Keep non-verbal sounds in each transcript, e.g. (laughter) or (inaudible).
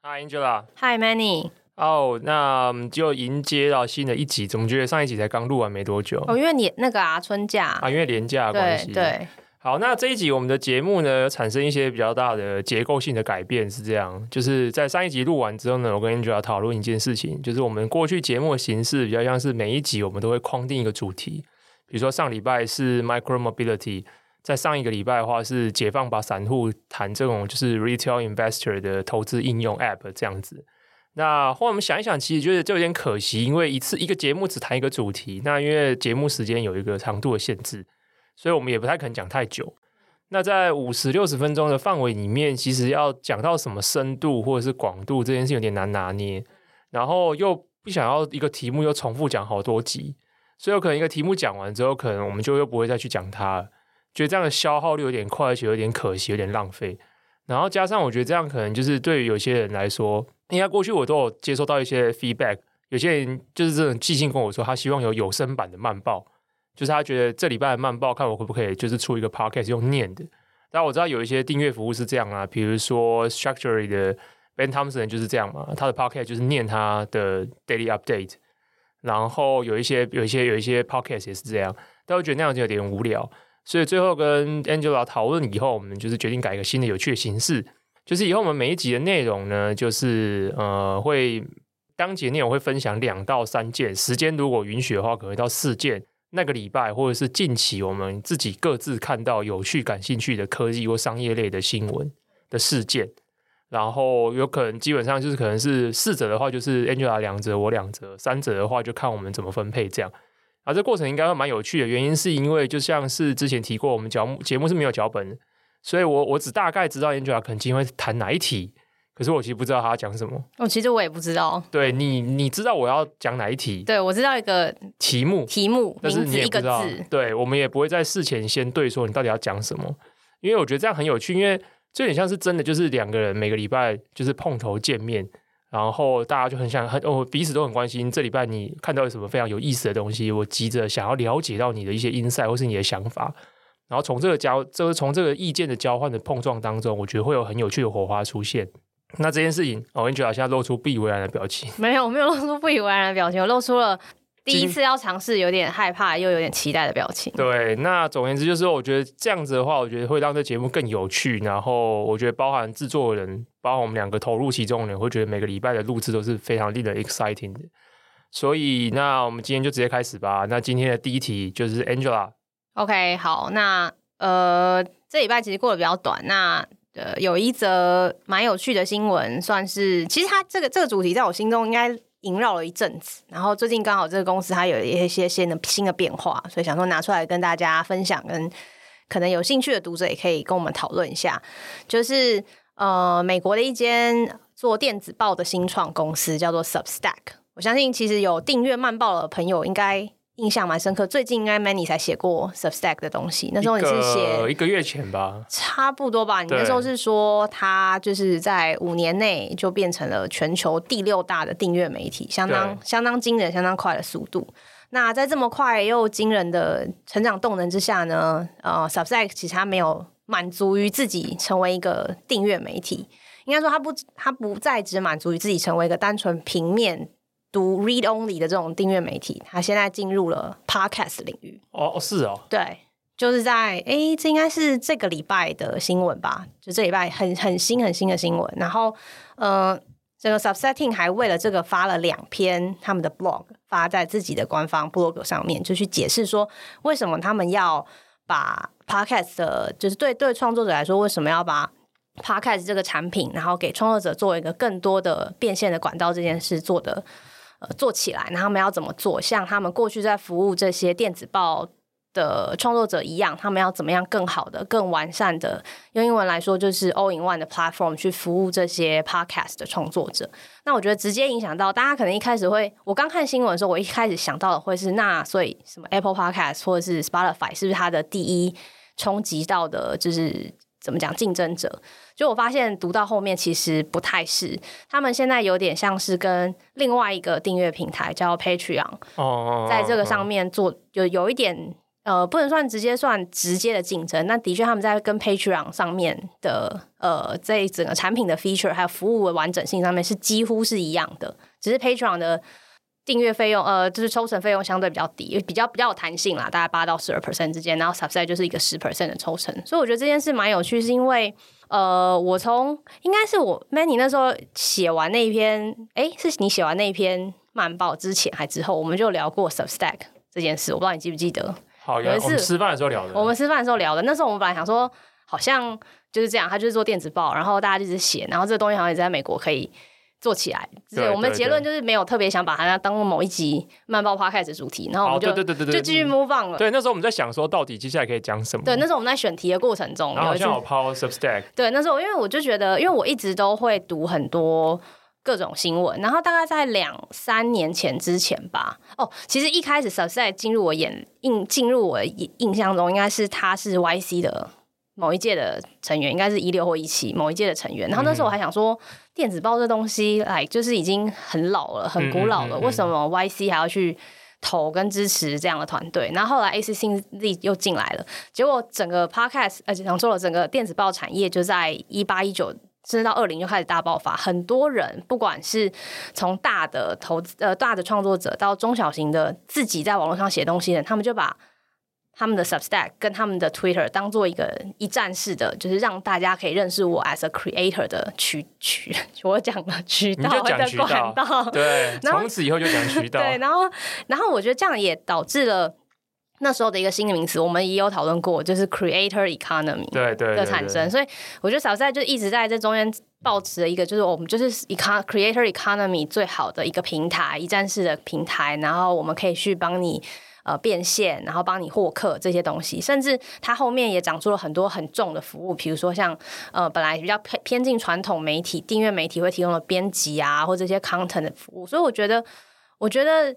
Hi Angela。Hi Manny。哦，oh, 那我们就迎接到新的一集。怎么觉得上一集才刚录完没多久？哦，因为你那个啊，春假啊，因为年假的关系。对对。好，那这一集我们的节目呢，产生一些比较大的结构性的改变，是这样。就是在上一集录完之后呢，我跟 Angela 讨论一件事情，就是我们过去节目的形式比较像是每一集我们都会框定一个主题，比如说上礼拜是 Micro Mobility。在上一个礼拜的话，是解放把散户谈这种就是 retail investor 的投资应用 app 这样子。那后来我们想一想，其实觉得就有点可惜，因为一次一个节目只谈一个主题，那因为节目时间有一个长度的限制，所以我们也不太可能讲太久。那在五十六十分钟的范围里面，其实要讲到什么深度或者是广度，这件事有点难拿捏。然后又不想要一个题目又重复讲好多集，所以有可能一个题目讲完之后，可能我们就又不会再去讲它。觉得这样的消耗率有点快，而且有点可惜，有点浪费。然后加上我觉得这样可能就是对于有些人来说，应该过去我都有接收到一些 feedback，有些人就是这种寄信跟我说，他希望有有声版的慢报，就是他觉得这礼拜的慢报看我可不可以就是出一个 podcast 用念的。但我知道有一些订阅服务是这样啊，比如说 Structure 的 Ben Thompson 就是这样嘛，他的 podcast 就是念他的 daily update。然后有一些有一些有一些 podcast 也是这样，但我觉得那样就有点无聊。所以最后跟 Angela 讨论以后，我们就是决定改一个新的有趣的形式，就是以后我们每一集的内容呢，就是呃会当集内容会分享两到三件，时间如果允许的话，可能到四件那个礼拜或者是近期我们自己各自看到有趣、感兴趣的科技或商业类的新闻的事件，然后有可能基本上就是可能是四则的话，就是 Angela 两则，我两则，三则的话就看我们怎么分配这样。啊，这过程应该会蛮有趣的，原因是因为就像是之前提过，我们节目节目是没有脚本的，所以我我只大概知道 Angela 可能今天会谈哪一题，可是我其实不知道他要讲什么。哦，其实我也不知道。对你，你知道我要讲哪一题？对，我知道一个题目，题目，但是你也不知道。对，我们也不会在事前先对说你到底要讲什么，因为我觉得这样很有趣，因为这有点像是真的，就是两个人每个礼拜就是碰头见面。然后大家就很想很哦，彼此都很关心。这礼拜你看到有什么非常有意思的东西？我急着想要了解到你的一些音赛或是你的想法。然后从这个交，就是从这个意见的交换的碰撞当中，我觉得会有很有趣的火花出现。那这件事情，哦，Angela 现在露出不以为然的表情。没有，我没有露出不以为然的表情，我露出了。第一次要尝试，有点害怕又有点期待的表情。对，那总而言之就是，我觉得这样子的话，我觉得会让这节目更有趣。然后，我觉得包含制作人，包含我们两个投入其中的人，会觉得每个礼拜的录制都是非常令人 exciting 的。所以，那我们今天就直接开始吧。那今天的第一题就是 Angela。OK，好，那呃，这礼拜其实过得比较短。那呃，有一则蛮有趣的新闻，算是其实它这个这个主题在我心中应该。萦绕了一阵子，然后最近刚好这个公司它有一些新的新的变化，所以想说拿出来跟大家分享，跟可能有兴趣的读者也可以跟我们讨论一下。就是呃，美国的一间做电子报的新创公司叫做 Substack，我相信其实有订阅漫报的朋友应该。印象蛮深刻，最近应该 Manny 才写过 Substack 的东西。那时候你是写一个月前吧，差不多吧。你那时候是说，他就是在五年内就变成了全球第六大的订阅媒体，相当相当惊人、相当快的速度。那在这么快又惊人的成长动能之下呢，呃，Substack 其实它没有满足于自己成为一个订阅媒体，应该说它不，它不再只满足于自己成为一个单纯平面。读 read only 的这种订阅媒体，它现在进入了 podcast 领域。哦，是哦，对，就是在诶，这应该是这个礼拜的新闻吧？就这礼拜很很新很新的新闻。然后，呃，这个 Subsetting 还为了这个发了两篇他们的 blog，发在自己的官方 blog 上面，就去解释说为什么他们要把 podcast 的，就是对对创作者来说，为什么要把 podcast 这个产品，然后给创作者做一个更多的变现的管道这件事做的。呃，做起来，那他们要怎么做？像他们过去在服务这些电子报的创作者一样，他们要怎么样更好的、更完善的，用英文来说就是 all in one 的 platform 去服务这些 podcast 的创作者。那我觉得直接影响到大家，可能一开始会，我刚看新闻的时候，我一开始想到的会是那，所以什么 Apple Podcast 或者是 Spotify 是不是它的第一冲击到的，就是。怎么讲？竞争者，就我发现读到后面其实不太是，他们现在有点像是跟另外一个订阅平台叫 Patreon，哦，在这个上面做，有有一点呃，不能算直接算直接的竞争，那的确他们在跟 Patreon 上面的呃，在整个产品的 feature 还有服务的完整性上面是几乎是一样的，只是 Patreon 的订阅费用呃，就是抽成费用相对比较低，比较比较有弹性啦，大概八到十二 percent 之间，然后 Substack 就是一个十 percent 的抽成，所以我觉得这件事蛮有趣，是因为呃，我从应该是我 Manny 那时候写完那一篇，哎，是你写完那一篇漫报之前还之后，我们就聊过 Substack 这件事，我不知道你记不记得。好，有一次我们吃饭的时候聊的。我们吃饭的时候聊的，那时候我们本来想说，好像就是这样，他就是做电子报，然后大家就一直写，然后这个东西好像也在美国可以做起来。对，我们结论就是没有特别想把它当某一集慢爆 podcast 主题，然后我们就对对对对就继续 move on 了。对，那时候我们在想说，到底接下来可以讲什么？对，那时候我们在选题的过程中，然后好像有抛 Substack。对，那时候因为我就觉得，因为我一直都会读很多。各种新闻，然后大概在两三年前之前吧。哦，其实一开始 Substack 进入我眼印进入我印象中，应该是他是 YC 的某一届的成员，应该是一六或一七某一届的成员。然后那时候我还想说，电子报这东西，哎就是已经很老了，很古老了，为什么 YC 还要去投跟支持这样的团队？然后后来 ACCZ 又进来了，结果整个 Podcast 而且讲说了，整个电子报产业就在一八一九。甚至到二零就开始大爆发，很多人不管是从大的投资呃大的创作者到中小型的自己在网络上写东西的人，他们就把他们的 Substack 跟他们的 Twitter 当做一个一站式的，就是让大家可以认识我 as a creator 的渠渠，(laughs) 我讲了渠道的管道，对，(laughs) 从此以后就讲渠道，(laughs) 对，然后然后我觉得这样也导致了。那时候的一个新的名词，我们也有讨论过，就是 creator economy 对对的产生。所以我觉得 Substack 就一直在这中间保持了一个，就是我们就是 econ creator economy 最好的一个平台，一站式的平台。然后我们可以去帮你呃变现，然后帮你获客这些东西。甚至它后面也长出了很多很重的服务，比如说像呃本来比较偏偏近传统媒体订阅媒体会提供的编辑啊，或这些 content 的服务。所以我觉得，我觉得。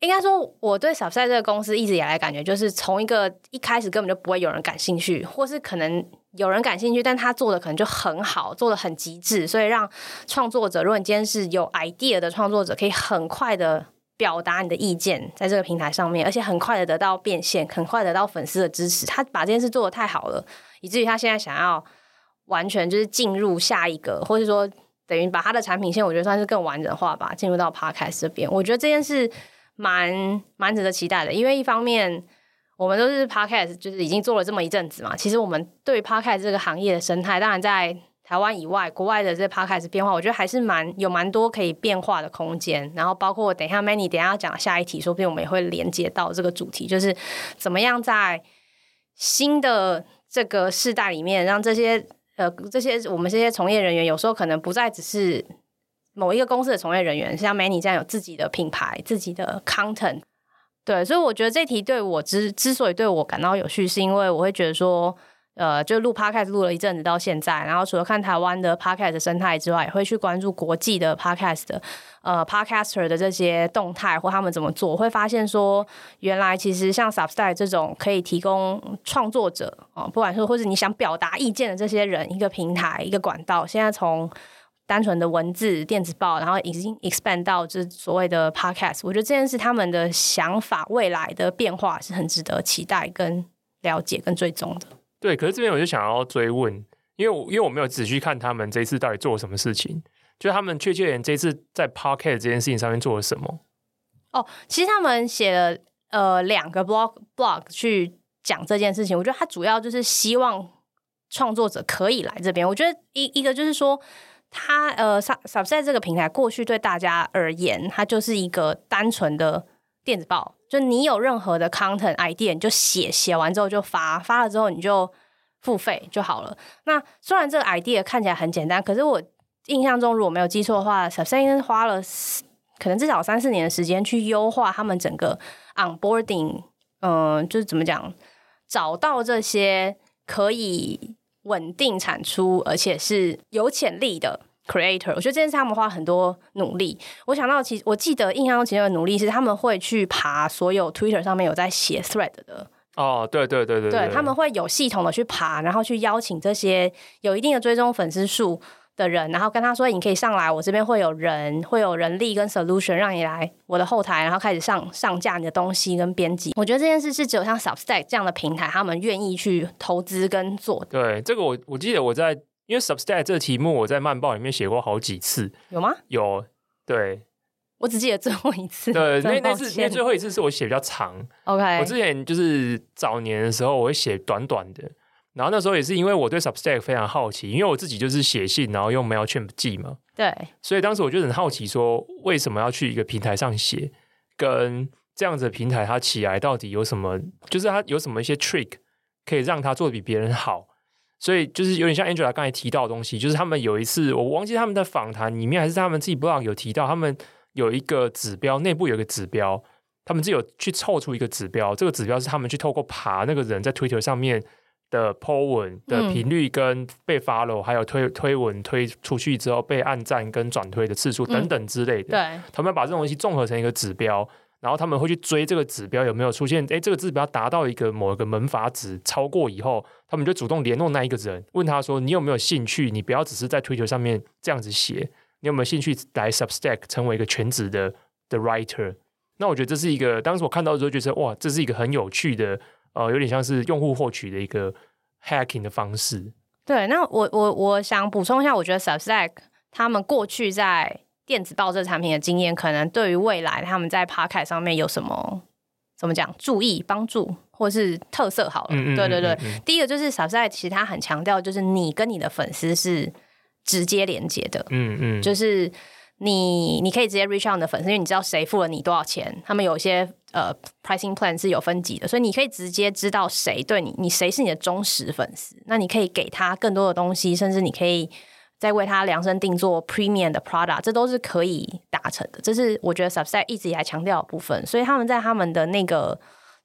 应该说，我对 Substack 这个公司一直以来感觉，就是从一个一开始根本就不会有人感兴趣，或是可能有人感兴趣，但他做的可能就很好，做的很极致，所以让创作者，如果你今天是有 idea 的创作者，可以很快的表达你的意见，在这个平台上面，而且很快的得到变现，很快得到粉丝的支持。他把这件事做得太好了，以至于他现在想要完全就是进入下一个，或者说等于把他的产品线，我觉得算是更完整化吧，进入到 Podcast 这边。我觉得这件事。蛮蛮值得期待的，因为一方面我们都是 Podcast，就是已经做了这么一阵子嘛。其实我们对 Podcast 这个行业的生态，当然在台湾以外，国外的这些 Podcast 变化，我觉得还是蛮有蛮多可以变化的空间。然后包括等一下，many 等一下要讲下一题，说不定我们也会连接到这个主题，就是怎么样在新的这个世代里面，让这些呃这些我们这些从业人员，有时候可能不再只是。某一个公司的从业人员，像 Manny 这样有自己的品牌、自己的 content，对，所以我觉得这题对我之之所以对我感到有趣，是因为我会觉得说，呃，就录 podcast 录了一阵子到现在，然后除了看台湾的 podcast 生态之外，也会去关注国际的 podcast 的呃 podcaster 的这些动态或他们怎么做，会发现说，原来其实像 Substack 这种可以提供创作者啊、不管说或者你想表达意见的这些人一个平台一个管道，现在从单纯的文字电子报，然后已经 expand 到这所谓的 podcast，我觉得这件事他们的想法未来的变化是很值得期待、跟了解、跟追踪的。对，可是这边我就想要追问，因为我因为我没有仔细看他们这一次到底做了什么事情，就他们确切点这次在 podcast 这件事情上面做了什么？哦，其实他们写了呃两个 blog blog 去讲这件事情，我觉得他主要就是希望创作者可以来这边。我觉得一一个就是说。它呃，Substack 这个平台过去对大家而言，它就是一个单纯的电子报。就你有任何的 content idea，你就写，写完之后就发，发了之后你就付费就好了。那虽然这个 idea 看起来很简单，可是我印象中如果没有记错的话，Substack 花了可能至少三四年的时间去优化他们整个 onboarding，嗯、就是怎么讲，找到这些可以。稳定产出，而且是有潜力的 creator，我觉得这件事他们花很多努力。我想到，其实我记得印象中，其中的努力是他们会去爬所有 Twitter 上面有在写 thread 的。哦，对对对对，对，他们会有系统的去爬，然后去邀请这些有一定的追踪粉丝数的人，然后跟他说，你可以上来，我这边会有人，会有人力跟 solution 让你来我的后台，然后开始上上架你的东西跟编辑。我觉得这件事是只有像 Substack 这样的平台，他们愿意去投资跟做的。对，这个我我记得我在因为 Substack 这个题目我在漫报里面写过好几次，有吗？有，对，我只记得最后一次。对，那那次因为最后一次是我写比较长。OK，我之前就是早年的时候我会写短短的。然后那时候也是因为我对 Substack 非常好奇，因为我自己就是写信，然后用 Mailchimp 寄嘛。对。所以当时我就很好奇，说为什么要去一个平台上写，跟这样子的平台它起来到底有什么，就是它有什么一些 trick 可以让它做的比别人好。所以就是有点像 Angela 刚才提到的东西，就是他们有一次我忘记他们的访谈里面还是他们自己 blog 有提到，他们有一个指标，内部有一个指标，他们自己有去凑出一个指标，这个指标是他们去透过爬那个人在 Twitter 上面。的 po 文的频率跟被 follow，、嗯、还有推推文推出去之后被按赞跟转推的次数等等之类的，嗯、对，他们把这种东西综合成一个指标，然后他们会去追这个指标有没有出现，哎，这个指标达到一个某一个门阀值超过以后，他们就主动联络那一个人，问他说：“你有没有兴趣？你不要只是在 Twitter 上面这样子写，你有没有兴趣来 Substack 成为一个全职的的 writer？” 那我觉得这是一个，当时我看到的时候觉得哇，这是一个很有趣的。呃，有点像是用户获取的一个 hacking 的方式。对，那我我我想补充一下，我觉得 Substack 他们过去在电子报这产品的经验，可能对于未来他们在 Podcast 上面有什么怎么讲注意、帮助或是特色好了。嗯嗯对对对，第一个就是 Substack 其实他很强调，就是你跟你的粉丝是直接连接的。嗯嗯，就是。你你可以直接 reach out 你的粉丝，因为你知道谁付了你多少钱，他们有一些呃 pricing plan 是有分级的，所以你可以直接知道谁对你，你谁是你的忠实粉丝，那你可以给他更多的东西，甚至你可以在为他量身定做 premium 的 product，这都是可以达成的。这是我觉得 Substack 一直以来强调的部分，所以他们在他们的那个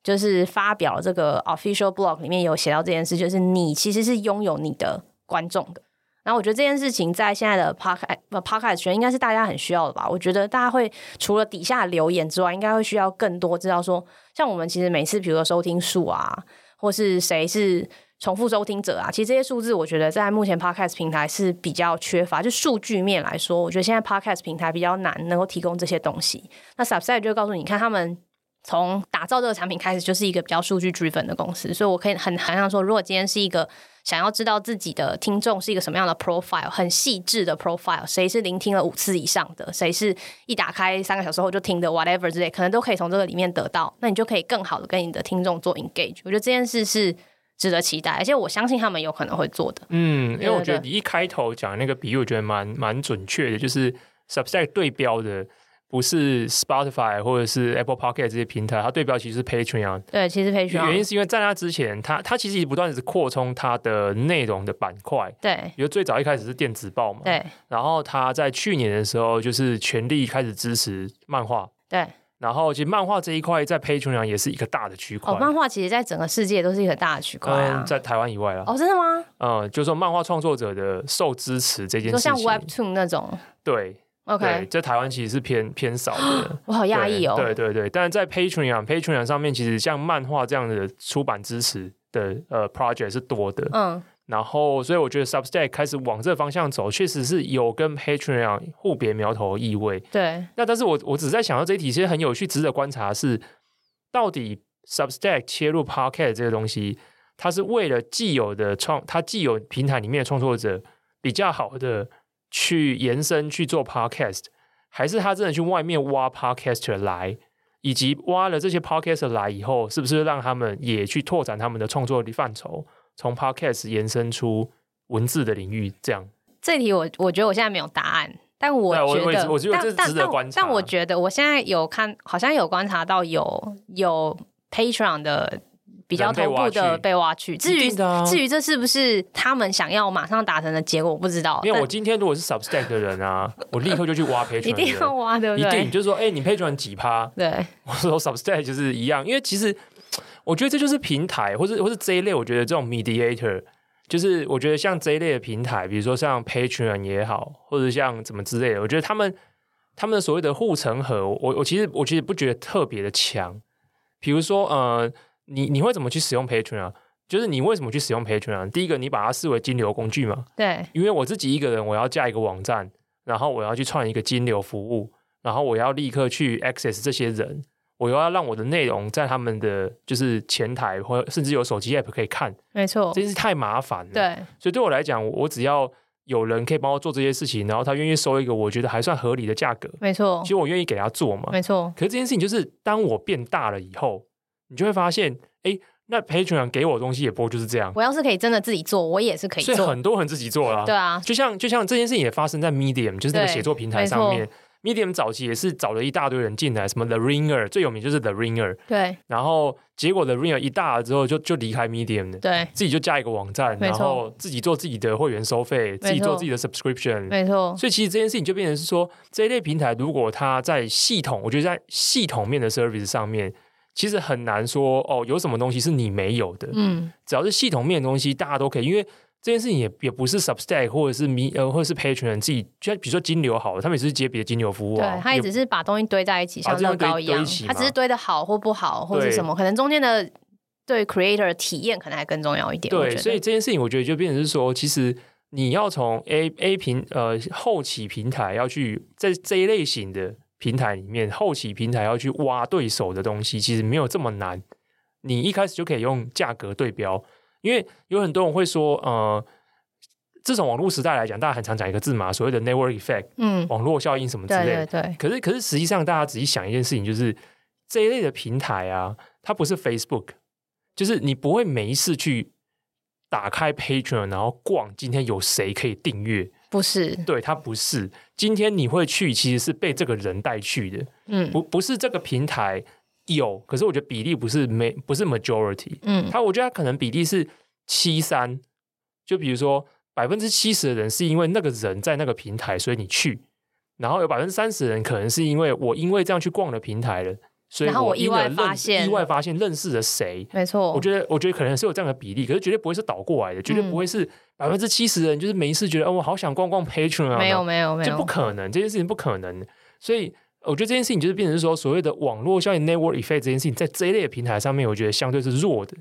就是发表这个 official blog 里面有写到这件事，就是你其实是拥有你的观众的。然后我觉得这件事情在现在的 podcast podcast 圈应该是大家很需要的吧。我觉得大家会除了底下留言之外，应该会需要更多知道说，像我们其实每次比如说收听数啊，或是谁是重复收听者啊，其实这些数字我觉得在目前 podcast 平台是比较缺乏。就数据面来说，我觉得现在 podcast 平台比较难能够提供这些东西。那 Substack 就告诉你看他们。从打造这个产品开始，就是一个比较数据 driven 的公司，所以我可以很很想说，如果今天是一个想要知道自己的听众是一个什么样的 profile，很细致的 profile，谁是聆听了五次以上的，谁是一打开三个小时后就听的，whatever 之类，可能都可以从这个里面得到，那你就可以更好的跟你的听众做 engage。我觉得这件事是值得期待，而且我相信他们有可能会做的。嗯，因为我觉得你一开头讲那个比喻，我觉得蛮蛮准确的，就是 Substack 对标的。不是 Spotify 或者是 Apple Podcast 这些平台，它对标其实是 Patreon。对，其实 Patreon 原因是因为在它之前，它它其实不断的是扩充它的内容的板块。对，比如最早一开始是电子报嘛。对。然后它在去年的时候，就是全力开始支持漫画。对。然后其实漫画这一块在 Patreon 也是一个大的区块。哦，漫画其实在整个世界都是一个大的区块啊。嗯，在台湾以外啊。哦，真的吗？嗯，就是说漫画创作者的受支持这件事情，就像 Webtoon 那种。对。OK，在台湾其实是偏偏少的，(gasps) 我好讶异哦。对对对，但是在 Patreon，Patreon 上面其实像漫画这样的出版支持的呃 project 是多的。嗯，然后所以我觉得 Substack 开始往这方向走，确实是有跟 Patreon 互别苗头的意味。对，那但是我我只是在想到这一题，其实很有趣，值得观察是，到底 Substack 切入 Podcast 这个东西，它是为了既有的创，它既有平台里面的创作者比较好的。去延伸去做 podcast，还是他真的去外面挖 podcaster 来，以及挖了这些 podcaster 来以后，是不是让他们也去拓展他们的创作的范畴，从 podcast 延伸出文字的领域？这样，这题我我觉得我现在没有答案，但我觉得，我，我觉得这值得观察。但我觉得我现在有看，好像有观察到有有 Patreon 的。比较头部的被挖去，至于至于这是不是他们想要马上达成的结果，我不知道。因为我今天如果是 Substack 的人啊，我立刻就去挖 (laughs) Patreon，一定要挖对不对？一定就是说，哎、欸，你 Patreon 几趴？对，我说 Substack 就是一样，因为其实我觉得这就是平台，或者或是这一类，我觉得这种 mediator，就是我觉得像这一类的平台，比如说像 Patreon 也好，或者像怎么之类的，我觉得他们他们所谓的护城河，我我其实我其实不觉得特别的强，比如说呃。你你会怎么去使用 Patreon 啊？就是你为什么去使用 Patreon？第一个，你把它视为金流工具嘛？对，因为我自己一个人，我要架一个网站，然后我要去创一个金流服务，然后我要立刻去 access 这些人，我又要让我的内容在他们的就是前台或甚至有手机 app 可以看，没错，真是太麻烦了。对，所以对我来讲，我只要有人可以帮我做这些事情，然后他愿意收一个我觉得还算合理的价格，没错，其实我愿意给他做嘛，没错。可是这件事情就是当我变大了以后，你就会发现，哎。那 Patreon 给我的东西也不过就是这样。我要是可以真的自己做，我也是可以做。所以很多人自己做了。对啊，就像就像这件事情也发生在 Medium，就是那个写作平台上面。Medium 早期也是找了一大堆人进来，什么 The Ringer 最有名就是 The Ringer。对。然后结果 The Ringer 一大了之后就，就就离开 Medium 了。对。自己就加一个网站，然后自己做自己的会员收费，自己做自己的 subscription。没错。所以其实这件事情就变成是说，这一类平台如果它在系统，我觉得在系统面的 service 上面。其实很难说哦，有什么东西是你没有的？嗯，只要是系统面的东西，大家都可以。因为这件事情也也不是 Substack 或者是米呃，或者是 Patreon 自己，就比如说金流好了，他们也是接别的金流服务啊。对，他也只是把东西堆在一起，像乐高一样，他只是堆的好或不好，或者什么，可能中间的对 creator 体验可能还更重要一点。对，所以这件事情我觉得就变成是说，其实你要从 A A 平呃后期平台要去在这一类型的。平台里面后期平台要去挖对手的东西，其实没有这么难。你一开始就可以用价格对标，因为有很多人会说，呃，这种网络时代来讲，大家很常讲一个字嘛，所谓的 network effect，嗯，网络效应什么之类的。对对对。可是，可是实际上，大家仔细想一件事情，就是这一类的平台啊，它不是 Facebook，就是你不会每一次去打开 Patreon，然后逛今天有谁可以订阅。不是，对，他不是。今天你会去，其实是被这个人带去的。嗯，不，不是这个平台有，可是我觉得比例不是没，不是 majority。嗯，他我觉得他可能比例是七三，就比如说百分之七十的人是因为那个人在那个平台，所以你去，然后有百分之三十的人可能是因为我因为这样去逛了平台了。所以我，我意外发现，意外发现认识了谁？没错，我觉得，我觉得可能是有这样的比例，可是绝对不会是倒过来的，绝对不会是百分之七十的人就是没事觉得，哦，我好想逛逛 Patreon 啊，没有，没有，没有，这不可能，这件事情不可能。所以，我觉得这件事情就是变成是说，所谓的网络效应 （network effect） 这件事情，在这一类的平台上面，我觉得相对是弱的，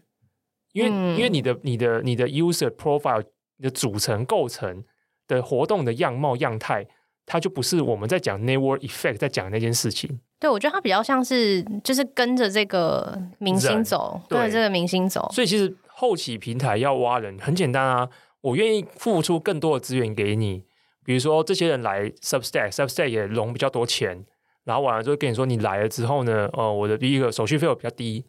因为，嗯、因为你的、你的、你的 user profile 你的组成构成的活动的样貌样态，它就不是我们在讲 network effect 在讲那件事情。对，我觉得它比较像是就是跟着这个明星走，跟着这个明星走。所以其实后期平台要挖人很简单啊，我愿意付出更多的资源给你。比如说这些人来 Substack，Substack 也融比较多钱，然后完了之后跟你说你来了之后呢，呃，我的第一个手续费比较低，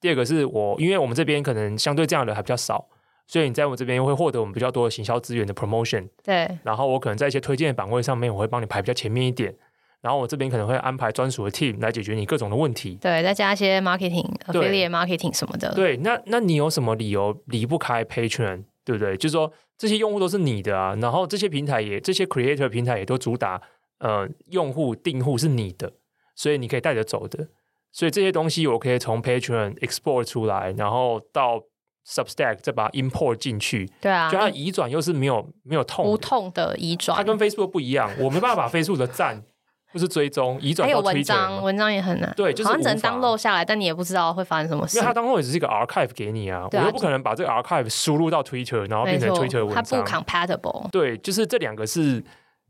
第二个是我因为我们这边可能相对这样的人还比较少，所以你在我这边会获得我们比较多的行销资源的 promotion。对，然后我可能在一些推荐的版位上面，我会帮你排比较前面一点。然后我这边可能会安排专属的 team 来解决你各种的问题，对，再加一些 marketing、affiliate marketing 什么的。对，那那你有什么理由离不开 Patreon，对不对？就是说这些用户都是你的啊，然后这些平台也这些 creator 平台也都主打呃用户订户是你的，所以你可以带着走的。所以这些东西我可以从 Patreon export 出来，然后到 Substack 再把它 import 进去。对啊，就它移转又是没有没有痛无痛的移转，它跟 Facebook 不一样，我没办法把 Facebook 的赞。就是追踪移转，还有文章，文章也很难。对，就是好像只能 download 下来，但你也不知道会发生什么事。因为它 download 也只是一个 archive 给你啊，啊我又不可能把这个 archive 输入到 Twitter，然后变成 Twitter 文章。它不 compatible。对，就是这两个是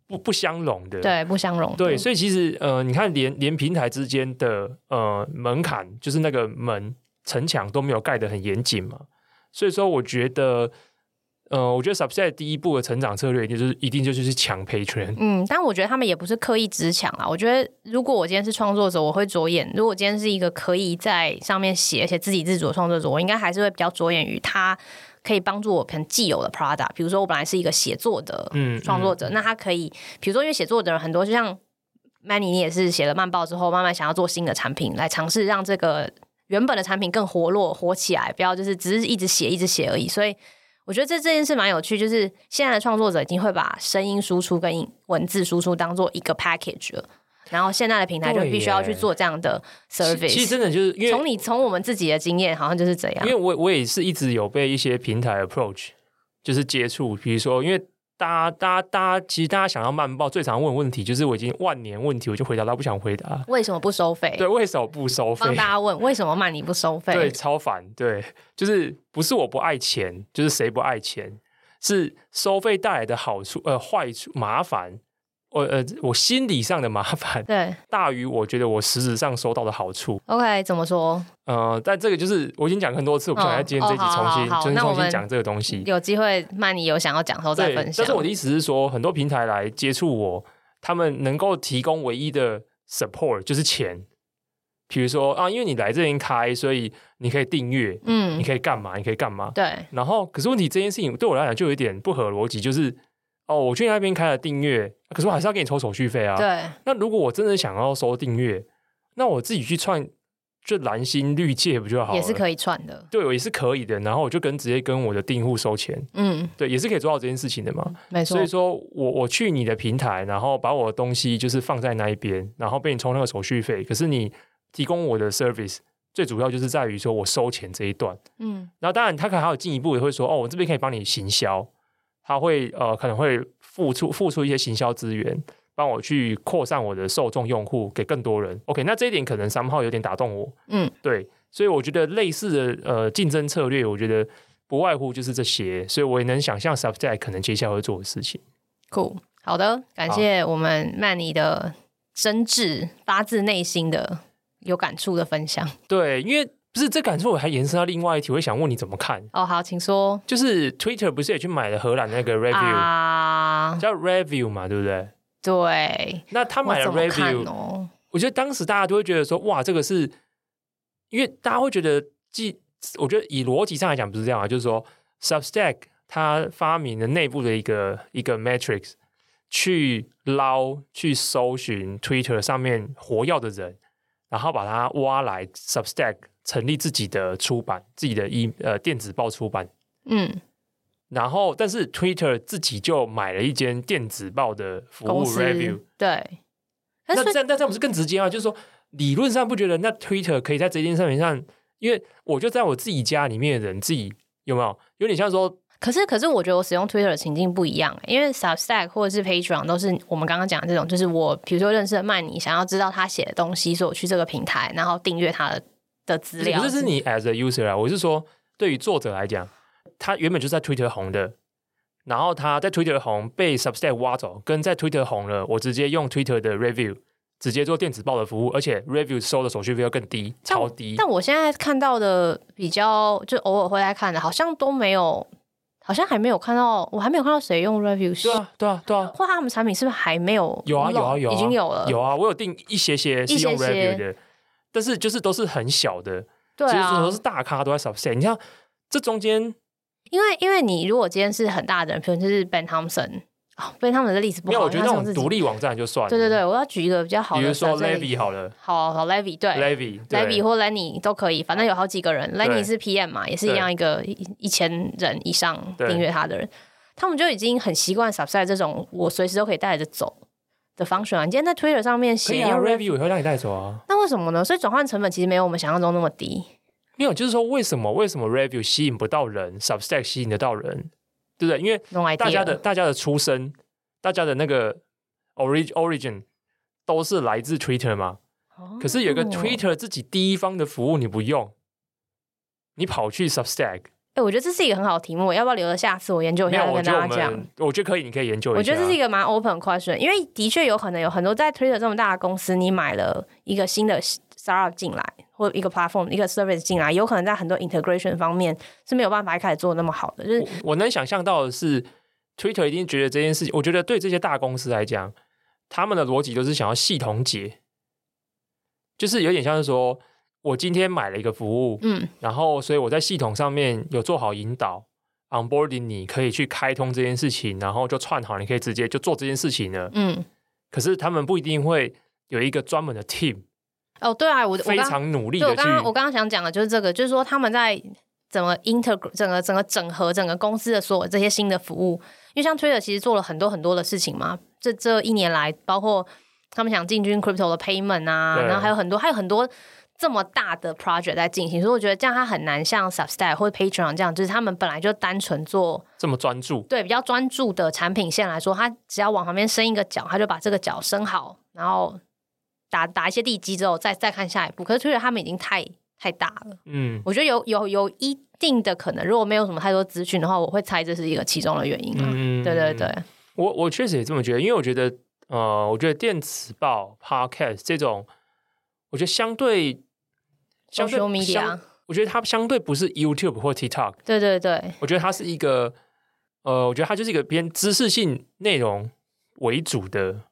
不不相容的。对，不相容。对，所以其实呃，你看连连平台之间的呃门槛，就是那个门城墙都没有盖得很严谨嘛，所以说我觉得。呃，我觉得 Substack 第一步的成长策略，就是一定就是去抢 Patreon。嗯，但我觉得他们也不是刻意只抢啊。我觉得如果我今天是创作者，我会着眼；如果今天是一个可以在上面写而且自给自主的创作者，我应该还是会比较着眼于他可以帮助我可能既有的 product。比如说，我本来是一个写作的创作者，嗯嗯、那他可以，比如说，因为写作的人很多，就像 Manny，你也是写了漫报之后，慢慢想要做新的产品，来尝试让这个原本的产品更活络、活起来，不要就是只是一直写、一直写而已。所以。我觉得这这件事蛮有趣，就是现在的创作者已经会把声音输出跟文字输出当做一个 package 了，然后现在的平台就必须要去做这样的 service。其实真的就是因为从你从我们自己的经验，好像就是这样。因为我我也是一直有被一些平台 approach，就是接触，比如说因为大家大家大家，其实大家想要慢报最常问的问题，就是我已经万年问题，我就回答到不想回答。为什么不收费？对，为什么不收费？帮大家问为什么慢你不收费？对，超烦。对，就是不是我不爱钱，就是谁不爱钱？是收费带来的好处，呃，坏处麻烦。我呃，我心理上的麻烦，对，(laughs) 大于我觉得我实质上收到的好处。OK，怎么说？呃，但这个就是我已经讲很多次，我不想在今天这集重新，重新重新讲这个东西。有机会，曼妮有想要讲的时候再分享。但是我的意思是说，很多平台来接触我，他们能够提供唯一的 support 就是钱。比如说啊，因为你来这边开，所以你可以订阅，嗯，你可以干嘛？你可以干嘛？对。然后，可是问题这件事情对我来讲就有一点不合逻辑，就是。哦，我去那边开了订阅，可是我还是要给你抽手续费啊。对。那如果我真的想要收订阅，那我自己去串就蓝心绿界不就好了？也是可以串的。对，我也是可以的。然后我就跟直接跟我的订户收钱。嗯，对，也是可以做到这件事情的嘛。没错。所以说我我去你的平台，然后把我的东西就是放在那一边，然后被你抽那个手续费。可是你提供我的 service 最主要就是在于说我收钱这一段。嗯。然后当然他可能还有进一步也会说，哦，我这边可以帮你行销。他会呃可能会付出付出一些行销资源，帮我去扩散我的受众用户给更多人。OK，那这一点可能三号有点打动我。嗯，对，所以我觉得类似的呃竞争策略，我觉得不外乎就是这些，所以我也能想象 Substack 可能接下来会做的事情。Cool，好的，感谢我们曼尼的真挚、发自内心的有感触的分享。对，因为。不是这感受，我还延伸到另外一题，我想问你怎么看？哦，好，请说。就是 Twitter 不是也去买了荷兰那个 Review，、啊、叫 Review 嘛，对不对？对。那他买了 Review，我，我觉得当时大家都会觉得说，哇，这个是因为大家会觉得，既我觉得以逻辑上来讲不是这样啊，就是说 Substack 它发明了内部的一个一个 Matrix 去捞去搜寻 Twitter 上面活跃的人，然后把它挖来 Substack。成立自己的出版，自己的一呃电子报出版，嗯，然后但是 Twitter 自己就买了一间电子报的服务 Review，对，那这样那这样不是更直接吗？就是说理论上不觉得那 Twitter 可以在这件事情上，因为我就在我自己家里面的人自己有没有有点像说，可是可是我觉得我使用 Twitter 的情境不一样，因为 Substack 或者是 Patreon 都是我们刚刚讲的这种，就是我比如说认识的曼尼，想要知道他写的东西，所以我去这个平台，然后订阅他的。的资料，不是你 as a user 啊，我是说，对于作者来讲，他原本就是在 Twitter 红的，然后他在 Twitter 红被 Substack 挖走，跟在 Twitter 红了，我直接用 Twitter 的 Review 直接做电子报的服务，而且 Review 收的手续费要更低，超低。但我现在看到的比较，就偶尔会来看的，好像都没有，好像还没有看到，我还没有看到谁用 Review。对啊，对啊，对啊。或他们产品是不是还没有？有啊，有啊，有啊，已经有了。有啊，我有订一些些是用 Review 的。但是就是都是很小的，对啊，其实都是大咖都在 Substack。你像这中间，因为因为你如果今天是很大的人，比如就是 Ben Thompson，哦，Ben Thompson 的例子不好，因为我觉得那种独立网站就算了。对对对，我要举一个比较好的，比如说 Levy 好了，好好 Levy 对。Levy Levy 或 Lenny 都可以，反正有好几个人，Lenny 是 PM 嘛，也是一样一个一千人以上订阅他的人，他们就已经很习惯 Substack 这种我随时都可以带着走的 function 啊，你今天在 Twitter 上面写，用 Review 也会让你带走啊。那为什么呢？所以转换成本其实没有我们想象中那么低。没有，就是说为什么为什么 Review 吸引不到人，Substack 吸引得到人，对不对？因为大家的大家的出身，大家的那个 origin origin 都是来自 Twitter 嘛。哦。可是有个 Twitter 自己第一方的服务你不用，你跑去 Substack。哎，我觉得这是一个很好的题目，要不要留着下次我研究一下跟大家讲？我觉得可以，你可以研究一下。我觉得这是一个蛮 open question，因为的确有可能有很多在 Twitter 这么大的公司，你买了一个新的 startup 进来，或一个 platform 一个 service 进来，有可能在很多 integration 方面是没有办法一开始做的那么好的。就是我，我能想象到的是，Twitter 一定觉得这件事情，我觉得对这些大公司来讲，他们的逻辑都是想要系统解，就是有点像是说。我今天买了一个服务，嗯，然后所以我在系统上面有做好引导，onboarding 你可以去开通这件事情，然后就串好，你可以直接就做这件事情了，嗯。可是他们不一定会有一个专门的 team。哦，对啊，我非常努力的。我刚刚我刚刚想讲的就是这个，就是说他们在怎么 integrate 整个整个整合整个公司的所有这些新的服务，因为像 Twitter 其实做了很多很多的事情嘛，这这一年来，包括他们想进军 crypto 的 payment 啊，然后还有很多还有很多。这么大的 project 在进行，所以我觉得这样它很难像 Substack 或者 Patreon 这样，就是他们本来就单纯做这么专注，对比较专注的产品线来说，他只要往旁边伸一个脚，他就把这个脚伸好，然后打打一些地基之后，再再看下一步。可是 Twitter 他们已经太太大了，嗯，我觉得有有有一定的可能，如果没有什么太多资讯的话，我会猜这是一个其中的原因。嗯，对对对，我我确实也这么觉得，因为我觉得呃，我觉得电子报 Podcast 这种，我觉得相对。相对相，我觉得它相对不是 YouTube 或 TikTok。对对对，我觉得它是一个，呃，我觉得它就是一个偏知识性内容为主的。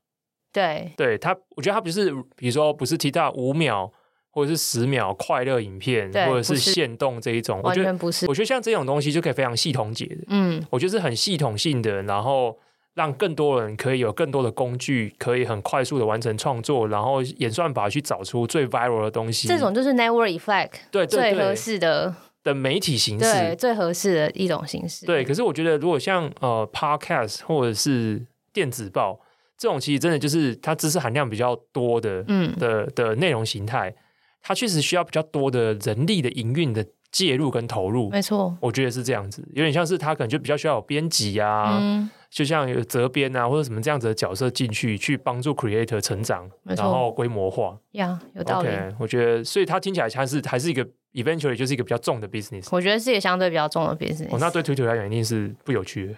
对，对它，我觉得它不是，比如说不是 TikTok 五秒或者是十秒快乐影片，或者是限动这一种，完全不是。我觉得像这种东西就可以非常系统解的。嗯，我觉得是很系统性的，然后。让更多人可以有更多的工具，可以很快速的完成创作，然后演算法去找出最 viral 的东西。这种就是 network effect，对，最合适的的媒体形式，对，最合适的一种形式。对，可是我觉得如果像呃 podcast 或者是电子报这种，其实真的就是它知识含量比较多的，嗯的的内容形态，它确实需要比较多的人力的营运的介入跟投入。没错，我觉得是这样子，有点像是他可能就比较需要有编辑啊。嗯就像有责编啊，或者什么这样子的角色进去，去帮助 creator 成长，然后规模化。呀，yeah, 有道理。Okay, 我觉得，所以他听起来还是还是一个 eventually 就是一个比较重的 business。我觉得是一个相对比较重的 business。哦，那对 Twitter 来讲一定是不有趣的。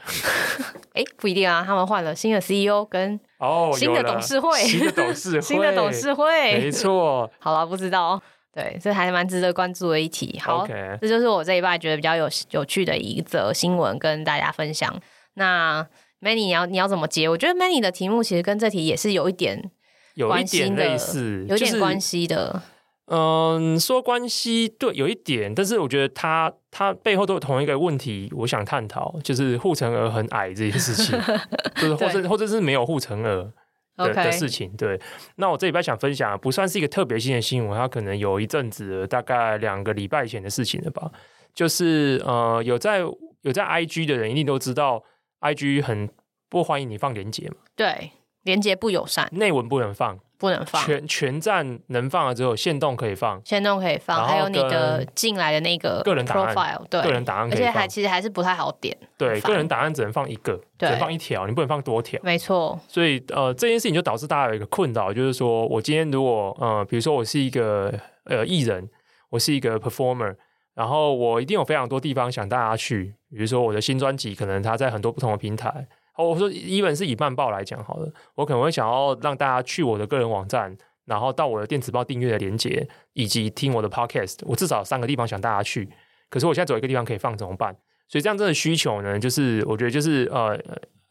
(laughs) 哎，不一定啊，他们换了新的 CEO 跟哦新的董事会，哦、新的董事会，新的董事会，没错。好了，不知道，对，这还蛮值得关注的一题。好.这就是我这一拜觉得比较有有趣的一则新闻，跟大家分享。那。Manny，你要你要怎么接？我觉得 Manny 的题目其实跟这题也是有一点有一点类似，有点关系的。嗯，说关系对，有一点，但是我觉得它它背后都有同一个问题，我想探讨，就是护城河很矮这件事情，(laughs) 就是或者或者是没有护城河的的事情。对，那我这礼拜想分享，不算是一个特别新的新闻，它可能有一阵子，大概两个礼拜前的事情了吧。就是呃，有在有在 IG 的人一定都知道。IG 很不欢迎你放连接嘛？对，连接不友善，内文不能放，不能放。全全站能放的只有，限动可以放，限动可以放，还有你的进来的那个个人档案，对，个人档案可以放，而且还其实还是不太好点。对，个人档案只能放一个，只能放一条，你不能放多条。没错。所以呃，这件事情就导致大家有一个困扰，就是说我今天如果呃，比如说我是一个呃艺人，我是一个 performer。然后我一定有非常多地方想大家去，比如说我的新专辑，可能它在很多不同的平台。哦，我说，even 是以慢报来讲好了，我可能会想要让大家去我的个人网站，然后到我的电子报订阅的连接，以及听我的 podcast。我至少三个地方想大家去，可是我现在只有一个地方可以放，怎么办？所以这样真的需求呢，就是我觉得就是呃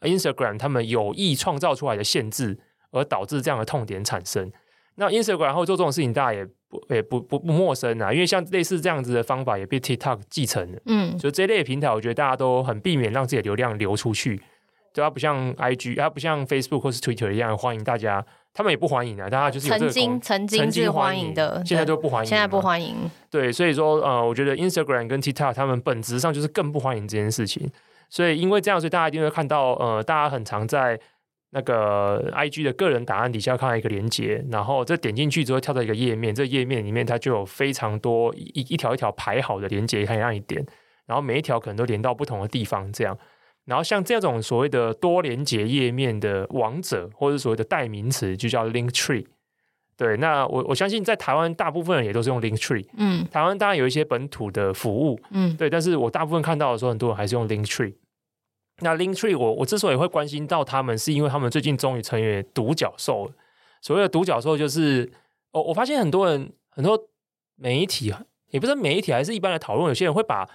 ，Instagram 他们有意创造出来的限制，而导致这样的痛点产生。那 Instagram 后做这种事情，大家也不也不不不陌生啊，因为像类似这样子的方法也被 TikTok 继承了。嗯，所以这类的平台，我觉得大家都很避免让自己的流量流出去。对，它不像 IG，它不像 Facebook 或是 Twitter 一样欢迎大家，他们也不欢迎啊。大家就是曾经曾经是欢迎的，现在都不欢迎，现在不欢迎。对，所以说呃，我觉得 Instagram 跟 TikTok 他们本质上就是更不欢迎这件事情。所以因为这样，所以大家一定会看到呃，大家很常在。那个 IG 的个人档案底下看到一个连接，然后这点进去之后跳到一个页面，这页面里面它就有非常多一一条一条排好的连接，可以让你点，然后每一条可能都连到不同的地方，这样。然后像这种所谓的多连接页面的王者，或者所谓的代名词，就叫 Link Tree。对，那我我相信在台湾大部分人也都是用 Link Tree。嗯，台湾当然有一些本土的服务，嗯，对，但是我大部分看到的时候，很多人还是用 Link Tree。那 Linktree 我我之所以会关心到他们，是因为他们最近终于成为独角兽了。所谓的独角兽，就是我我发现很多人很多媒体，也不是媒体，还是一般的讨论，有些人会把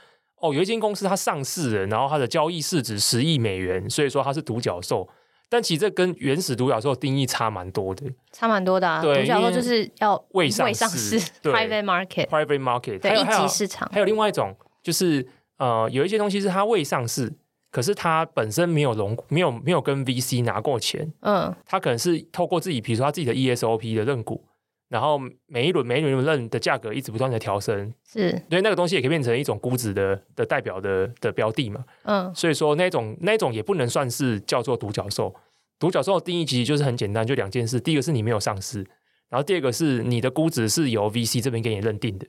哦，有一间公司它上市了，然后它的交易市值十亿美元，所以说它是独角兽。但其实这跟原始独角兽的定义差蛮多的，差蛮多的啊。对，独角兽就是要未上市，private market，private market，对，一级市场。还有另外一种，就是呃，有一些东西是它未上市。可是它本身没有融，没有没有跟 VC 拿过钱，嗯，它可能是透过自己，比如说它自己的 ESOP 的认股，然后每一轮每一轮认的价格一直不断的调升，是，所以那个东西也可以变成一种估值的的代表的的标的嘛，嗯，所以说那种那种也不能算是叫做独角兽，独角兽的定义其实就是很简单，就两件事，第一个是你没有上市，然后第二个是你的估值是由 VC 这边给你认定的。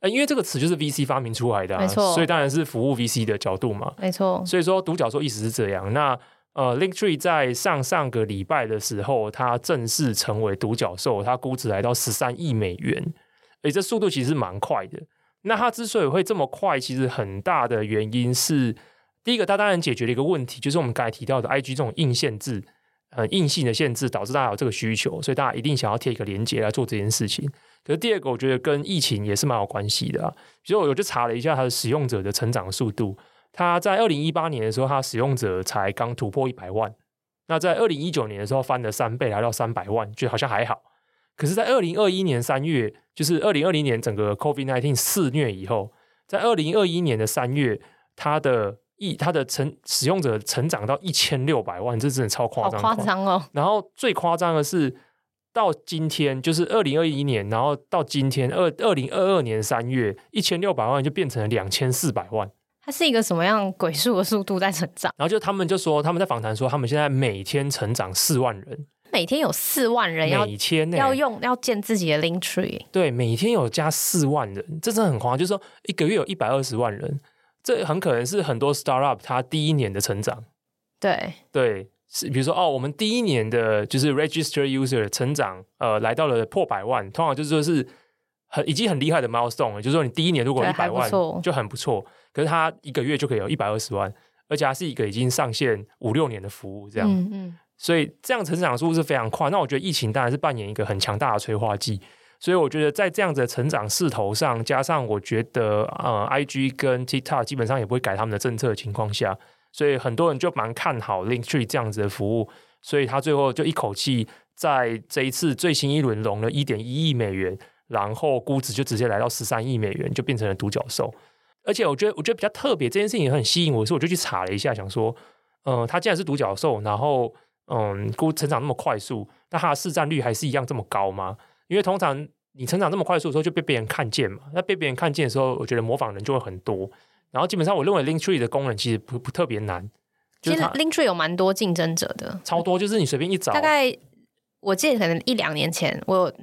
呃，因为这个词就是 VC 发明出来的，啊，没错，所以当然是服务 VC 的角度嘛，没错。所以说独角兽意思是这样。那呃，Linktree 在上上个礼拜的时候，它正式成为独角兽，它估值来到十三亿美元，而这速度其实蛮快的。那它之所以会这么快，其实很大的原因是，第一个，它当然解决了一个问题，就是我们刚才提到的 IG 这种硬限制，呃，硬性的限制导致大家有这个需求，所以大家一定想要贴一个连接来做这件事情。可是第二个，我觉得跟疫情也是蛮有关系的啊。所以我就查了一下它的使用者的成长速度，它在二零一八年的时候，它使用者才刚突破一百万，那在二零一九年的时候翻了三倍，来到三百万，就好像还好。可是，在二零二一年三月，就是二零二零年整个 COVID-19 肆虐以后，在二零二一年的三月，它的一它的成使用者成长到一千六百万，这真的超夸张，好夸张哦。然后最夸张的是，到今天就是二零二一年，然后到今天二二零二二年三月，一千六百万就变成了两千四百万。它是一个什么样鬼数的速度在成长？然后就他们就说，他们在访谈说，他们现在每天成长四万人。每天有四万人要每天、欸、要用要建自己的 Linktree，对，每天有加四万人，这真的很夸张。就是说，一个月有一百二十万人，这很可能是很多 startup 它第一年的成长。对对，是比如说哦，我们第一年的就是 register user 成长，呃，来到了破百万，通常就是说是很已经很厉害的 milestone 了。就是说，你第一年如果一百万就很不错，可是他一个月就可以有一百二十万，而且它是一个已经上线五六年的服务，这样。嗯嗯。所以这样成长速度是非常快。那我觉得疫情当然是扮演一个很强大的催化剂。所以我觉得在这样子的成长势头上，加上我觉得呃，IG 跟 TikTok 基本上也不会改他们的政策的情况下，所以很多人就蛮看好 Linktree 这样子的服务。所以他最后就一口气在这一次最新一轮融了一点一亿美元，然后估值就直接来到十三亿美元，就变成了独角兽。而且我觉得我觉得比较特别，这件事情也很吸引我，所以我就去查了一下，想说，嗯、呃，他既然是独角兽，然后。嗯，估成长那么快速，那它的市占率还是一样这么高吗？因为通常你成长这么快速的时候，就被别人看见嘛。那被别人看见的时候，我觉得模仿人就会很多。然后基本上，我认为 Linktree 的功能其实不不特别难。其实 Linktree 有蛮多竞争者的，超多，就是你随便一找。大概我记得可能一两年前，我有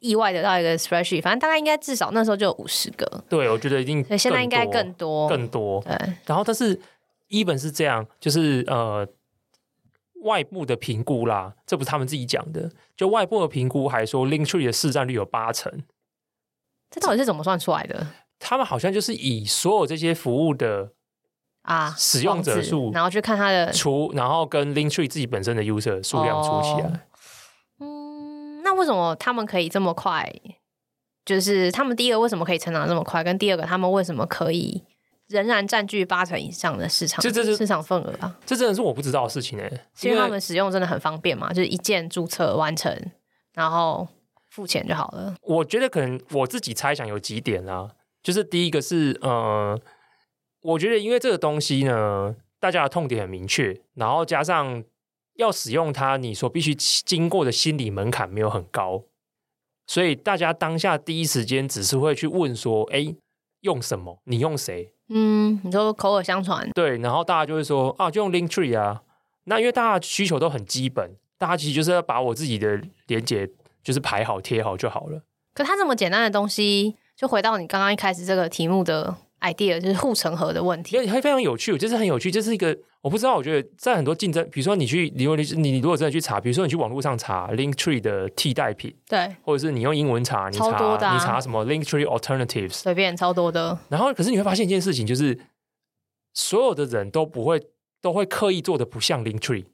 意外得到一个 spreadsheet，反正大概应该至少那时候就有五十个。对，我觉得一定。现在应该更多，更多。对。然后，但是 even 是这样，就是呃。外部的评估啦，这不是他们自己讲的。就外部的评估还说，Linktree 的市占率有八成。这到底是怎么算出来的？他们好像就是以所有这些服务的啊使用者数，然后去看它的除，然后跟 Linktree 自己本身的 user 数量除起来。为什么他们可以这么快？就是他们第一个为什么可以成长这么快？跟第二个他们为什么可以？仍然占据八成以上的市场，这这是市场份额啊！这真的是我不知道的事情哎，因为他们使用真的很方便嘛，就是一键注册完成，然后付钱就好了。我觉得可能我自己猜想有几点啊，就是第一个是呃，我觉得因为这个东西呢，大家的痛点很明确，然后加上要使用它，你所必须经过的心理门槛没有很高，所以大家当下第一时间只是会去问说，哎，用什么？你用谁？嗯，你说口耳相传，对，然后大家就会说啊，就用 Linktree 啊。那因为大家需求都很基本，大家其实就是要把我自己的连接就是排好贴好就好了。可它这么简单的东西，就回到你刚刚一开始这个题目的。Idea 就是护城河的问题，也非常有趣，就是很有趣，这是一个我不知道，我觉得在很多竞争，比如说你去，你你你如果真的去查，比如说你去网络上查 Linktree 的替代品，对，或者是你用英文查，你查、啊、你查什么 Linktree alternatives，随便超多的。然后，可是你会发现一件事情，就是所有的人都不会都会刻意做的不像 Linktree。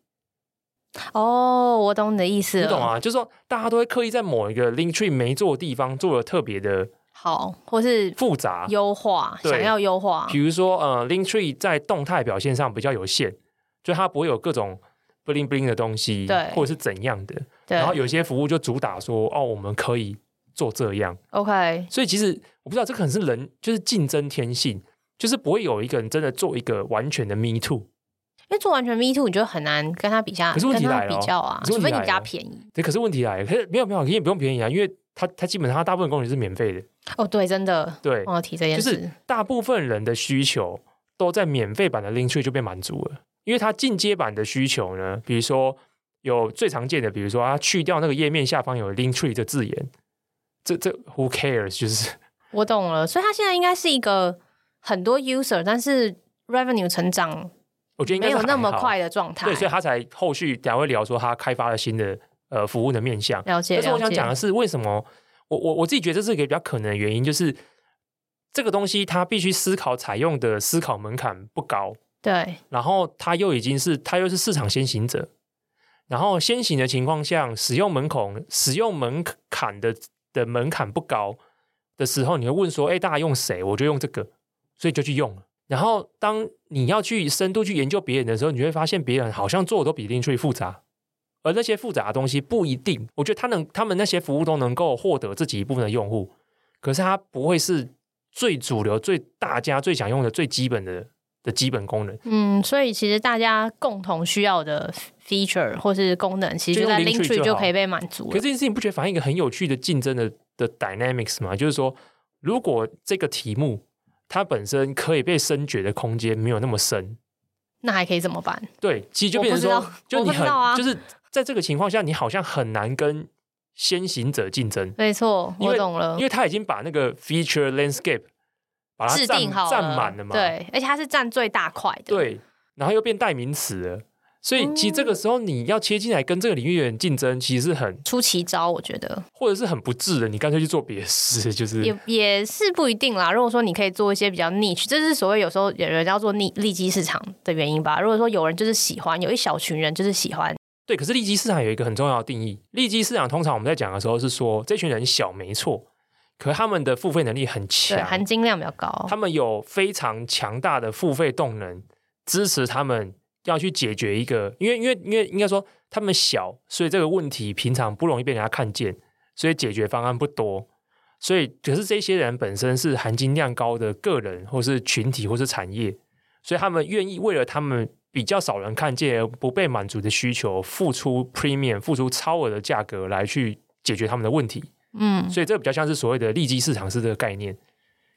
哦，我懂你的意思，你懂啊？就是说，大家都会刻意在某一个 Linktree 没做的地方做了特别的。好，或是复杂优化，想要优化。比如说，呃，Linktree 在动态表现上比较有限，就它不会有各种 bling bling 的东西，对，或者是怎样的。然后有些服务就主打说，哦，我们可以做这样。OK，所以其实我不知道，这可能是人就是竞争天性，就是不会有一个人真的做一个完全的 me too。因为做完全 me too，你就很难跟他比较，可是问题来了，比较啊，除非你加便宜。对，可是问题来了，可是没有没有，你也不用便宜啊，因为它它基本上它大部分功能是免费的。哦，对，真的，对，我要提这件事，就是大部分人的需求都在免费版的 Linktree 就被满足了，因为它进阶版的需求呢，比如说有最常见的，比如说他去掉那个页面下方有 link tree 的字眼，这这 who cares？就是 (laughs) 我懂了，所以他现在应该是一个很多 user，但是 revenue 成长，我觉得应该没有那么快的状态。对，所以他才后续等下会聊说他开发了新的呃服务的面向。了解。但是我想讲的是，为什么我我我自己觉得这是一个比较可能的原因，就是这个东西它必须思考采用的思考门槛不高。对。然后它又已经是它又是市场先行者。然后先行的情况下，使用门槛、使用门槛的的门槛不高的时候，你会问说：“哎，大家用谁？”我就用这个，所以就去用了。然后当你要去深度去研究别人的时候，你会发现别人好像做的都比 Linktree 复杂，而那些复杂的东西不一定。我觉得他能，他们那些服务都能够获得自己一部分的用户，可是它不会是最主流、最大家最想用的最基本的。的基本功能，嗯，所以其实大家共同需要的 feature 或是功能，其实就在 Linktree 就可以被满足了。可是这件事情不觉得反映一个很有趣的竞争的的 dynamics 吗？就是说，如果这个题目它本身可以被深掘的空间没有那么深，那还可以怎么办？对，其实就变成说，就你很、啊、就是在这个情况下，你好像很难跟先行者竞争。没错，我懂了，因为他已经把那个 feature landscape。把它占占满了嘛？对，而且它是占最大块的。对，然后又变代名词了，所以其实这个时候你要切进来跟这个领域的人竞争，其实是很出奇招，我觉得，或者是很不智的。你干脆去做别的事，就是也也是不一定啦。如果说你可以做一些比较 niche，这是所谓有时候有人叫做利利基市场的原因吧。如果说有人就是喜欢，有一小群人就是喜欢，对。可是利基市场有一个很重要的定义，利基市场通常我们在讲的时候是说这群人小没错。可他们的付费能力很强，含金量比较高。他们有非常强大的付费动能，支持他们要去解决一个，因为因为因为应该说他们小，所以这个问题平常不容易被人家看见，所以解决方案不多。所以可是这些人本身是含金量高的个人，或是群体，或是产业，所以他们愿意为了他们比较少人看见不被满足的需求，付出 premium，付出超额的价格来去解决他们的问题。嗯，所以这个比较像是所谓的利基市场是这个概念。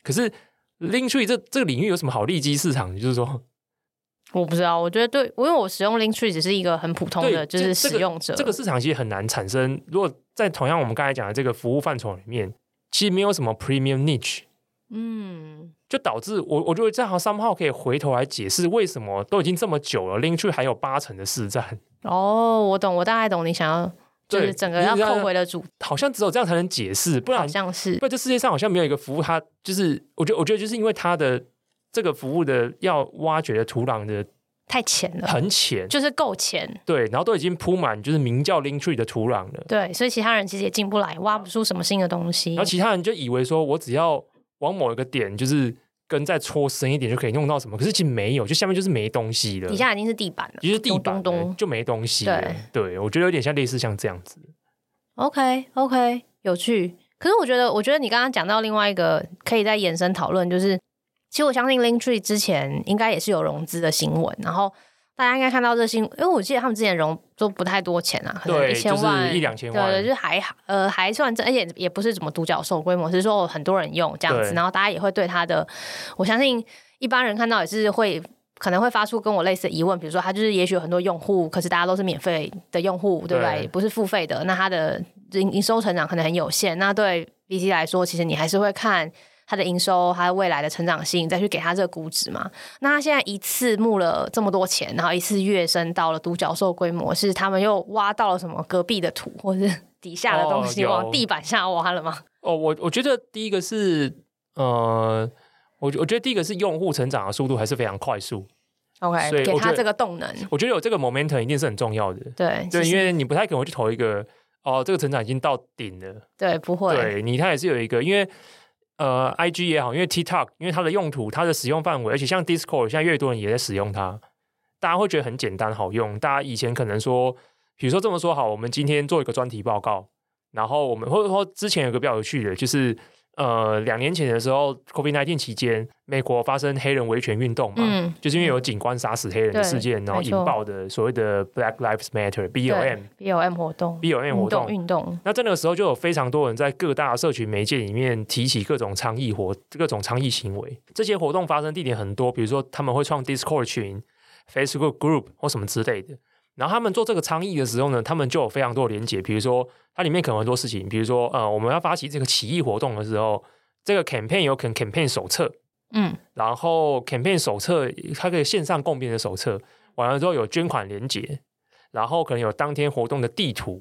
可是 Linktree 这这个领域有什么好利基市场？就是说，我不知道。我觉得对，因为我使用 Linktree 只是一个很普通的，就是使用者、这个。这个市场其实很难产生。如果在同样我们刚才讲的这个服务范畴里面，其实没有什么 premium niche。嗯，就导致我我觉得这样 somehow 可以回头来解释为什么都已经这么久了，Linktree 还有八成的市占。哦，我懂，我大概懂你想要。就是整个要扣回的主，好像只有这样才能解释，不然好像是，不然这世界上好像没有一个服务，它就是，我觉得，我觉得就是因为它的这个服务的要挖掘的土壤的太浅了，很浅，就是够浅，对，然后都已经铺满，就是名叫 Linktree 的土壤了，对，所以其他人其实也进不来，挖不出什么新的东西，然后其他人就以为说我只要往某一个点，就是。跟再戳深一点就可以弄到什么，可是其实没有，就下面就是没东西了。底下已经是地板了，就是地板就没东西了。对，对我觉得有点像类似像这样子。OK OK，有趣。可是我觉得，我觉得你刚刚讲到另外一个可以再延伸讨论，就是其实我相信 Linktree 之前应该也是有融资的新闻，然后。大家应该看到这新，因为我记得他们之前融都不太多钱啊，可能一千万，就是、一两千万，对，就是还呃还算正，而且也不是怎么独角兽规模，是说很多人用这样子，然后大家也会对它的，我相信一般人看到也是会可能会发出跟我类似的疑问，比如说他就是也许有很多用户，可是大家都是免费的用户，对不对？对不是付费的，那他的营营收成长可能很有限，那对 VC 来说，其实你还是会看。它的营收，它未来的成长性，再去给它这个估值嘛？那他现在一次募了这么多钱，然后一次跃升到了独角兽规模，是他们又挖到了什么隔壁的土，或是底下的东西，往地板下挖了吗？哦，我我觉得第一个是，呃，我我觉得第一个是用户成长的速度还是非常快速。OK，所以给他这个动能，我觉得有这个 momentum 一定是很重要的。对对，因为你不太可能会去投一个哦，这个成长已经到顶了。对，不会。对你，它也是有一个，因为。呃，IG 也好，因为 TikTok，因为它的用途、它的使用范围，而且像 Discord，现在越多人也在使用它，大家会觉得很简单好用。大家以前可能说，比如说这么说好，我们今天做一个专题报告，然后我们或者说之前有个比较有趣的，就是。呃，两年前的时候，COVID-19 期间，美国发生黑人维权运动嘛，嗯，就是因为有警官杀死黑人的事件，然后引爆的所谓的 Black Lives Matter（BLM） BLM 活动，BLM 活动运动。那在那个时候，就有非常多人在各大社群媒介里面提起各种倡议活，各种倡议行为。这些活动发生地点很多，比如说他们会创 Discord 群、Facebook Group 或什么之类的。然后他们做这个倡议的时候呢，他们就有非常多的连结，比如说它里面可能很多事情，比如说呃，我们要发起这个起义活动的时候，这个 campaign 有可能 campaign 手册，嗯，然后 campaign 手册它可以线上共编的手册，完了之后有捐款连结，然后可能有当天活动的地图，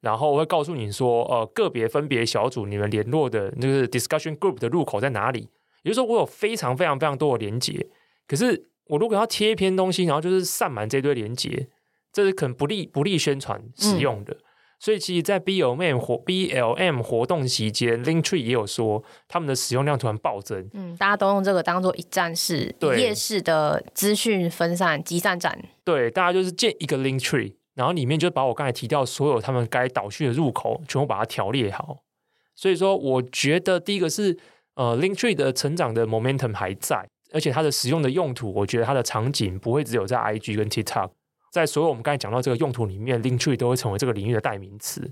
然后我会告诉你说，呃，个别分别小组你们联络的那个 discussion group 的入口在哪里，也就是说我有非常非常非常多的连结，可是我如果要贴一篇东西，然后就是散满这堆连结。这是可能不利不利宣传使用的，嗯、所以其实，在 BLM 活 BLM 活动期间，Linktree 也有说他们的使用量突然暴增。嗯，大家都用这个当做一站式、对一页式的资讯分散集散站。对，大家就是建一个 Linktree，然后里面就把我刚才提到所有他们该导去的入口全部把它条列好。所以说，我觉得第一个是呃，Linktree 的成长的 momentum 还在，而且它的使用的用途，我觉得它的场景不会只有在 IG 跟 TikTok。在所有我们刚才讲到这个用途里面，Linktree 都会成为这个领域的代名词。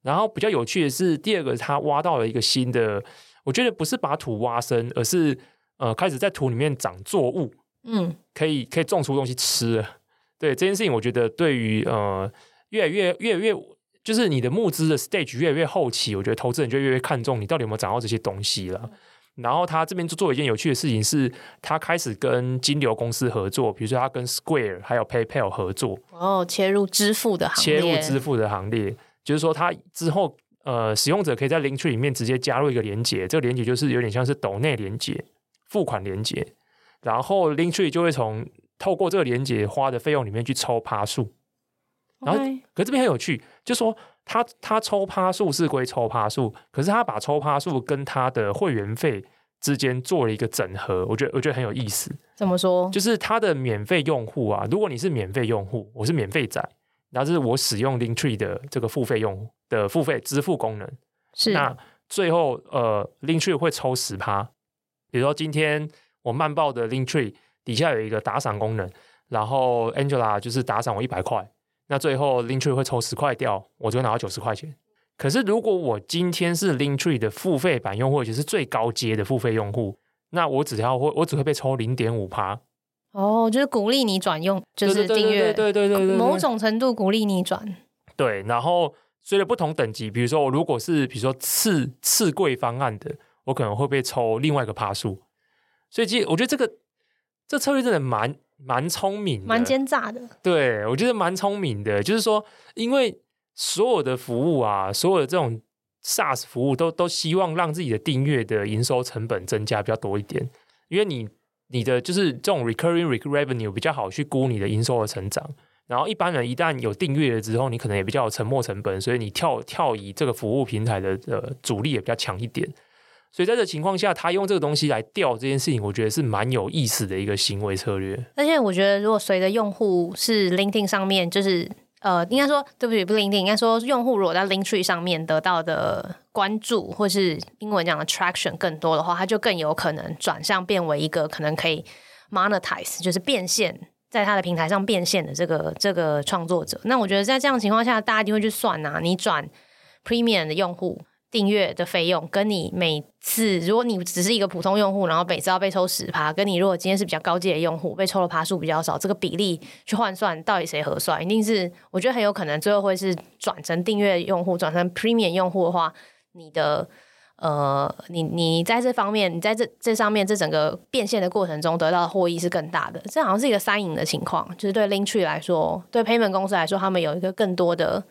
然后比较有趣的是，第二个他挖到了一个新的，我觉得不是把土挖深，而是呃开始在土里面长作物，嗯，可以可以种出东西吃了。对这件事情，我觉得对于呃越来越越来越就是你的募资的 stage 越来越后期，我觉得投资人就越来越看重你到底有没有掌握这些东西了。然后他这边就做一件有趣的事情，是他开始跟金流公司合作，比如说他跟 Square 还有 PayPal 合作，哦，切入支付的行列，切入支付的行列，就是说他之后呃，使用者可以在 Linktree 里面直接加入一个连接，这个连接就是有点像是抖内连接、付款连接，然后 Linktree 就会从透过这个连接花的费用里面去抽趴数，然后可是这边很有趣，就说。他他抽趴数是归抽趴数，可是他把抽趴数跟他的会员费之间做了一个整合，我觉得我觉得很有意思。怎么说？就是他的免费用户啊，如果你是免费用户，我是免费仔，然后是我使用 Linktree 的这个付费用户的付费支付功能，是那最后呃 Linktree 会抽十趴，比如说今天我慢报的 Linktree 底下有一个打赏功能，然后 Angela 就是打赏我一百块。那最后 Linktree 会抽十块掉，我就会拿到九十块钱。可是如果我今天是 Linktree 的付费版用户，或者是最高阶的付费用户，那我只要会我只会被抽零点五趴。哦，就是鼓励你转用，就是订阅，对对对对对对，某种程度鼓励你转。对，然后随着不同等级，比如说我如果是比如说次次贵方案的，我可能会被抽另外一个趴数。所以其实我觉得这个这策略真的蛮。蛮聪明，蛮奸诈的。对，我觉得蛮聪明的，就是说，因为所有的服务啊，所有的这种 SaaS 服务都都希望让自己的订阅的营收成本增加比较多一点，因为你你的就是这种 recurring revenue 比较好去估你的营收的成长。然后一般人一旦有订阅了之后，你可能也比较有沉没成本，所以你跳跳移这个服务平台的呃阻力也比较强一点。所以在这情况下，他用这个东西来钓这件事情，我觉得是蛮有意思的一个行为策略。而且我觉得，如果随着用户是 LinkedIn 上面，就是呃，应该说对不起，不是 LinkedIn，应该说用户如果在 Linktree 上面得到的关注，或是英文讲的 traction 更多的话，他就更有可能转向变为一个可能可以 monetize，就是变现在他的平台上变现的这个这个创作者。那我觉得在这样的情况下，大家一定会去算呐、啊，你转 Premium 的用户。订阅的费用跟你每次，如果你只是一个普通用户，然后每次要被抽十趴，跟你如果今天是比较高阶的用户，被抽的趴数比较少，这个比例去换算，到底谁合算？一定是我觉得很有可能最后会是转成订阅用户，转成 Premium 用户的话，你的呃，你你在这方面，你在这这上面这整个变现的过程中得到的获益是更大的。这好像是一个三赢的情况，就是对 Linktree 来说，对 Payment 公司来说，他们有一个更多的。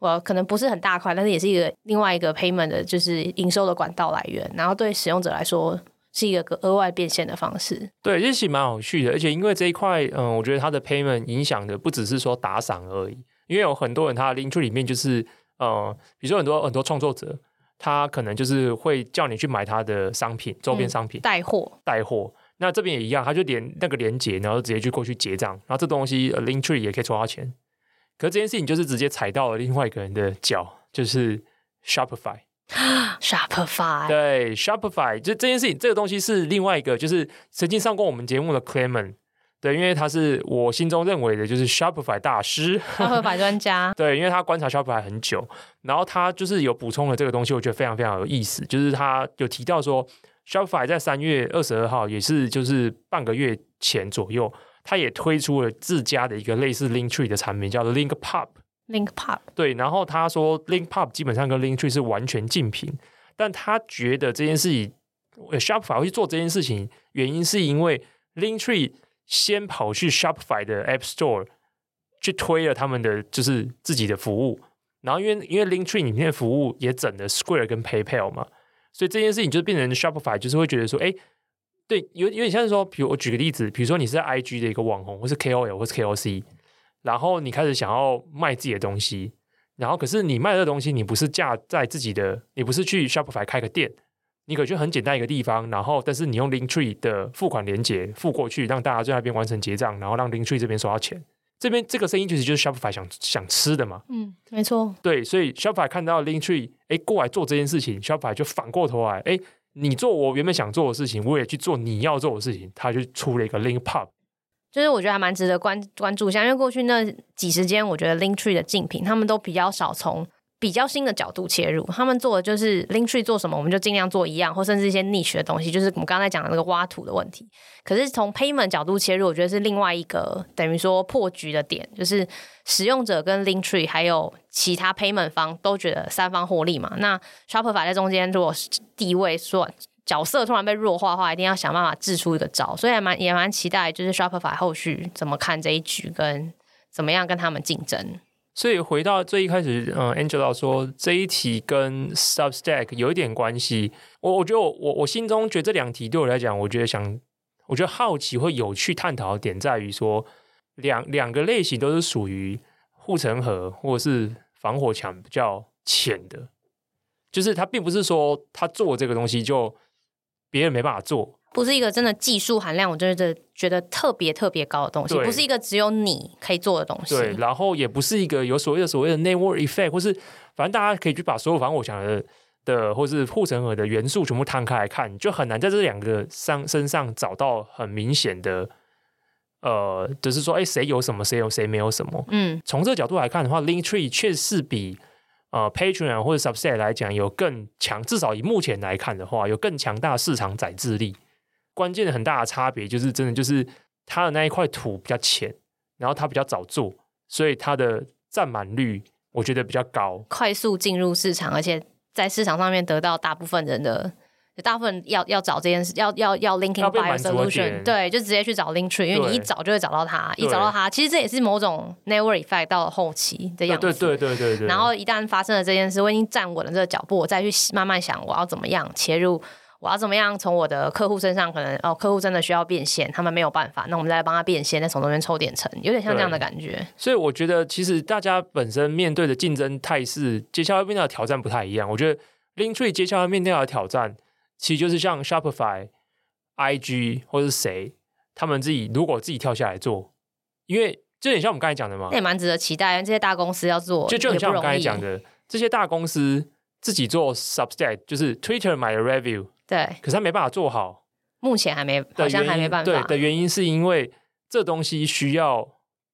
我可能不是很大块，但是也是一个另外一个 payment 的，就是营收的管道来源。然后对使用者来说，是一个额外变现的方式。对，这其实蛮有趣的。而且因为这一块，嗯，我觉得它的 payment 影响的不只是说打赏而已。因为有很多人，他的 Linktree 里面就是，呃，比如说很多很多创作者，他可能就是会叫你去买他的商品、周边商品、带货、嗯、带货。那这边也一样，他就连那个连接，然后直接就过去结账。然后这东西 Linktree 也可以抽到钱。可这件事情就是直接踩到了另外一个人的脚，就是 Shopify。(gasps) Shopify 对 Shopify，就这件事情，这个东西是另外一个，就是曾经上过我们节目的 Clement，对，因为他是我心中认为的就是 Shopify 大师，Shopify 专家。(laughs) 对，因为他观察 Shopify 很久，然后他就是有补充了这个东西，我觉得非常非常有意思，就是他有提到说 Shopify 在三月二十二号，也是就是半个月前左右。他也推出了自家的一个类似 Linktree 的产品，叫做 LinkPub。LinkPub 对，然后他说 LinkPub 基本上跟 Linktree 是完全竞品，但他觉得这件事情 Shopify 会去做这件事情，原因是因为 Linktree 先跑去 Shopify 的 App Store 去推了他们的就是自己的服务，然后因为因为 Linktree 里面的服务也整了 Square 跟 PayPal 嘛，所以这件事情就变成 Shopify 就是会觉得说，哎。对，有有点像是说，比如我举个例子，比如说你是在 IG 的一个网红，或是 KOL，或是 KOC，然后你开始想要卖自己的东西，然后可是你卖的东西，你不是架在自己的，你不是去 Shopify 开个店，你可能就很简单一个地方，然后但是你用 Linktree 的付款连接付过去，让大家在那边完成结账，然后让 Linktree 这边收到钱，这边这个生意其实就是 Shopify 想想吃的嘛，嗯，没错，对，所以 Shopify 看到 Linktree 哎过来做这件事情，Shopify 就反过头来哎。你做我原本想做的事情，我也去做你要做的事情，他就出了一个 Link Pub，就是我觉得还蛮值得关关注一下，因为过去那几十间，我觉得 Linktree 的竞品，他们都比较少从比较新的角度切入，他们做的就是 Linktree 做什么，我们就尽量做一样，或甚至一些 niche 的东西，就是我们刚才讲的那个挖土的问题。可是从 Payment 角度切入，我觉得是另外一个等于说破局的点，就是使用者跟 Linktree 还有其他 Payment 方都觉得三方获利嘛。那 Shopify 在中间，如果地位说角色突然被弱化的话，一定要想办法制出一个招。所以还蛮也蛮期待，就是 Shopify 后续怎么看这一局，跟怎么样跟他们竞争。所以回到最一开始，嗯，Angela 说这一题跟 Substack 有一点关系。我我觉得我我我心中觉得这两题对我来讲，我觉得想。我觉得好奇或有趣探讨的点在于说，两两个类型都是属于护城河或者是防火墙比较浅的，就是他并不是说他做这个东西就别人没办法做，不是一个真的技术含量，我真的觉得特别特别高的东西，不是一个只有你可以做的东西。对，然后也不是一个有所谓的所谓的 network effect，或是反正大家可以去把所有反正我想的。的或是护城河的元素全部摊开来看，就很难在这两个上身上找到很明显的，呃，就是说，哎，谁有什么，谁有谁没有什么。嗯，从这个角度来看的话，Linktree 确实比呃 Patreon 或者 Substack 来讲有更强，至少以目前来看的话，有更强大的市场载制力。关键的很大的差别就是，真的就是它的那一块土比较浅，然后它比较早做，所以它的占满率我觉得比较高，快速进入市场，而且。在市场上面得到大部分人的，大部分要要找这件事，要要要 linking buyer solution，对，就直接去找 Linktree，因为你一找就会找到它，一找到它，其实这也是某种 network effect 到了后期的样子。对对对对对。然后一旦发生了这件事，我已经站稳了这个脚步，我再去慢慢想我要怎么样切入。我要怎么样从我的客户身上，可能哦，客户真的需要变现，他们没有办法，那我们再来帮他变现，再从中间抽点成，有点像这样的感觉。所以我觉得，其实大家本身面对的竞争态势，接下来面对的挑战不太一样。我觉得 Linktree 接下来面对的挑战，其实就是像 Shopify、IG 或是谁，他们自己如果自己跳下来做，因为就有点像我们刚才讲的嘛，那也蛮值得期待。这些大公司要做，就就很像我们刚才讲的，这些大公司自己做 Substack，就是 Twitter 买了 Review。对，可是他没办法做好，目前还没，好像还没办法。对的原因是因为这东西需要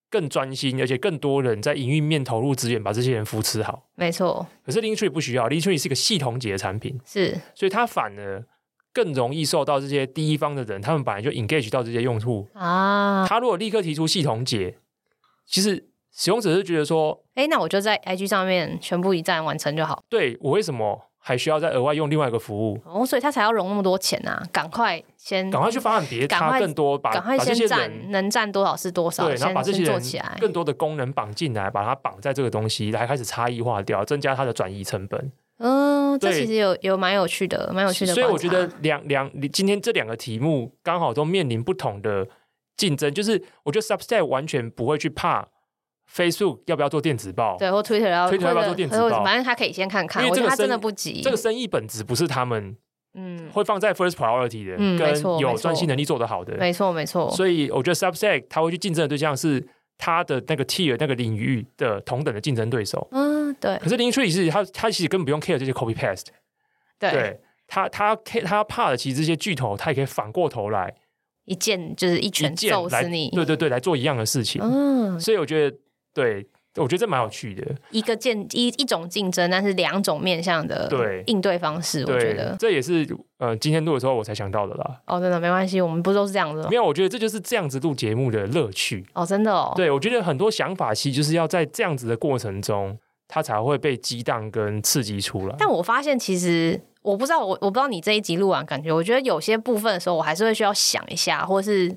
更专心，而且更多人在营运面投入资源，把这些人扶持好。没错。可是 Linktree 不需要，Linktree 是一个系统级的产品，是，所以它反而更容易受到这些第一方的人，他们本来就 engage 到这些用户啊。他如果立刻提出系统解，其实使用者是觉得说，哎，那我就在 IG 上面全部一站完成就好。对，我为什么？还需要再额外用另外一个服务哦，所以他才要融那么多钱啊！赶快先赶快去发展别他更多，把赶快先占能赚多少是多少，对，然后把这些做起来，更多的功能绑进来，把它绑在这个东西，来开始差异化掉，增加它的转移成本。嗯，这其实有有蛮有趣的，蛮有趣的。所以我觉得两两今天这两个题目刚好都面临不同的竞争，就是我觉得 Substack 完全不会去怕。Facebook 要不要做电子报？对，或 Twitter 要 Twitter 要不要做电子报？反正他可以先看看，因为这个真的不急。这个生意本质不是他们，嗯，会放在 first priority 的，嗯，跟有专心能力做得好的，没错没错。所以我觉得 Substack 他会去竞争的对象是他的那个 tier 那个领域的同等的竞争对手。嗯，对。可是 Linktree 是他他其实根本不用 care 这些 copy paste，对，他他 care 他怕的其实这些巨头，他也可以反过头来一剑就是一拳揍死你，对对对，来做一样的事情。嗯，所以我觉得对。我觉得这蛮有趣的，一个竞一一种竞争，但是两种面向的对应对方式，我觉得这也是呃今天录的时候我才想到的啦。哦，真的没关系，我们不都是这样子吗？没有，我觉得这就是这样子录节目的乐趣。哦，真的哦。对，我觉得很多想法其实就是要在这样子的过程中，它才会被激荡跟刺激出来。但我发现其实我不知道，我我不知道你这一集录完感觉，我觉得有些部分的时候，我还是会需要想一下，或是。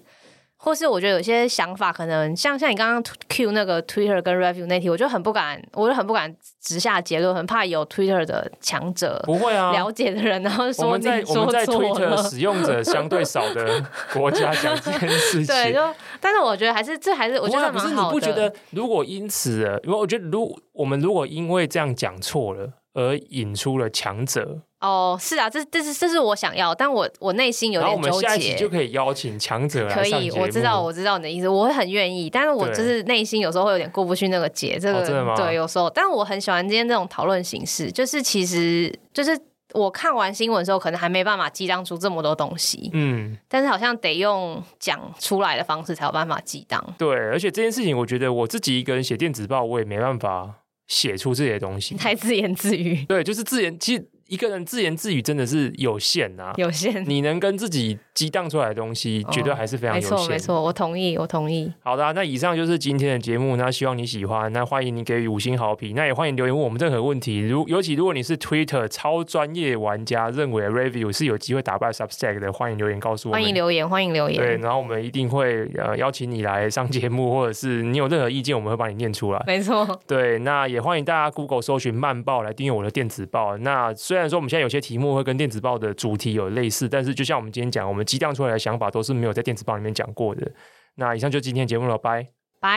或是我觉得有些想法可能像像你刚刚 Q 那个 Twitter 跟 Review 那题，我就很不敢，我就很不敢直下结论，很怕有 Twitter 的强者不会啊了解的人，然后说我们在我们在 Twitter 使用者相对少的国家讲这件事情，(laughs) 对，就但是我觉得还是这还是我觉得蛮好的。不是你不觉得如果因此，因为我觉得如我们如果因为这样讲错了而引出了强者。哦，是啊，这这是这是我想要，但我我内心有点纠结。我们下一集就可以邀请强者来。可以，我知道，我知道你的意思，我会很愿意，但是我就是内心有时候会有点过不去那个结。这个？对，有时候，但我很喜欢今天这种讨论形式，就是其实就是我看完新闻的时候，可能还没办法激荡出这么多东西，嗯，但是好像得用讲出来的方式才有办法激荡。对，而且这件事情，我觉得我自己一个人写电子报，我也没办法写出这些东西，太自言自语。对，就是自言，其实。一个人自言自语真的是有限呐，有限。你能跟自己激荡出来的东西，绝对还是非常有限。没错，没错，我同意，我同意。好的，那以上就是今天的节目，那希望你喜欢，那欢迎你给予五星好评，那也欢迎留言问我们任何问题。如尤其如果你是 Twitter 超专业玩家，认为 Review 是有机会打败 Substack 的，欢迎留言告诉我们。欢迎留言，欢迎留言。对，然后我们一定会呃邀请你来上节目，或者是你有任何意见，我们会帮你念出来。没错。对，那也欢迎大家 Google 搜寻慢报来订阅我的电子报。那虽然说我们现在有些题目。会跟电子报的主题有类似，但是就像我们今天讲，我们激荡出来的想法都是没有在电子报里面讲过的。那以上就今天节目了，拜。